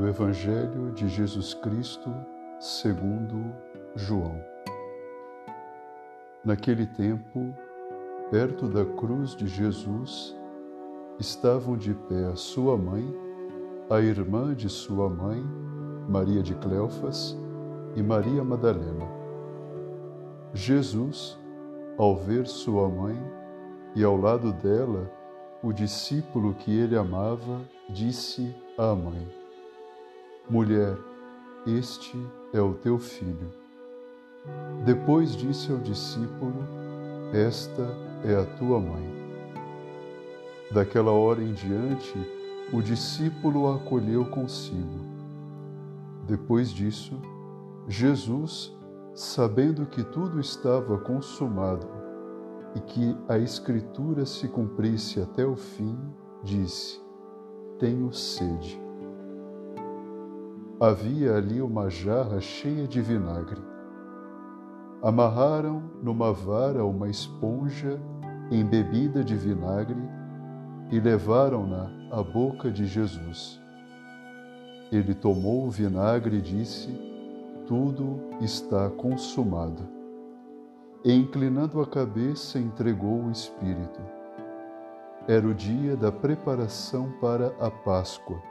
Evangelho de Jesus Cristo segundo João. Naquele tempo, perto da cruz de Jesus, estavam de pé a sua mãe, a irmã de sua mãe, Maria de Cleofas e Maria Madalena. Jesus, ao ver sua mãe e ao lado dela o discípulo que ele amava, disse à mãe: Mulher, este é o teu filho. Depois disse ao discípulo: Esta é a tua mãe. Daquela hora em diante, o discípulo a acolheu consigo. Depois disso, Jesus, sabendo que tudo estava consumado e que a Escritura se cumprisse até o fim, disse: Tenho sede. Havia ali uma jarra cheia de vinagre. Amarraram numa vara uma esponja embebida de vinagre e levaram-na à boca de Jesus. Ele tomou o vinagre e disse: Tudo está consumado. E inclinando a cabeça, entregou o Espírito. Era o dia da preparação para a Páscoa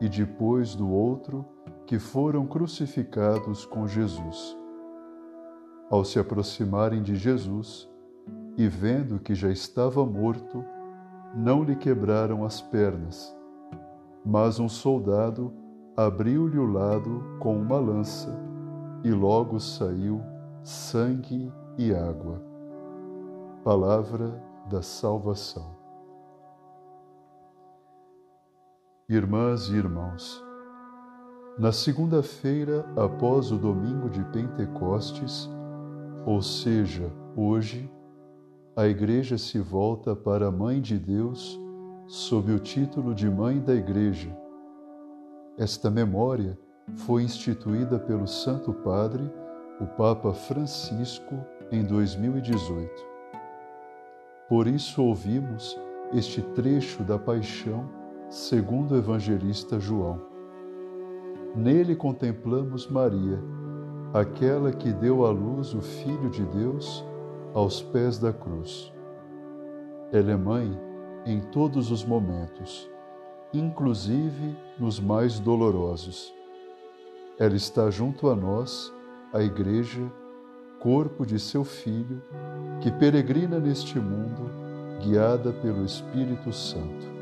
e depois do outro que foram crucificados com Jesus. Ao se aproximarem de Jesus e vendo que já estava morto, não lhe quebraram as pernas, mas um soldado abriu-lhe o lado com uma lança e logo saiu sangue e água. Palavra da salvação. Irmãs e irmãos, na segunda-feira após o domingo de Pentecostes, ou seja, hoje, a Igreja se volta para a Mãe de Deus sob o título de Mãe da Igreja. Esta memória foi instituída pelo Santo Padre, o Papa Francisco, em 2018. Por isso ouvimos este trecho da paixão segundo o evangelista João. Nele contemplamos Maria, aquela que deu à luz o Filho de Deus aos pés da cruz. Ela é mãe em todos os momentos, inclusive nos mais dolorosos. Ela está junto a nós, a Igreja, corpo de seu Filho, que peregrina neste mundo, guiada pelo Espírito Santo.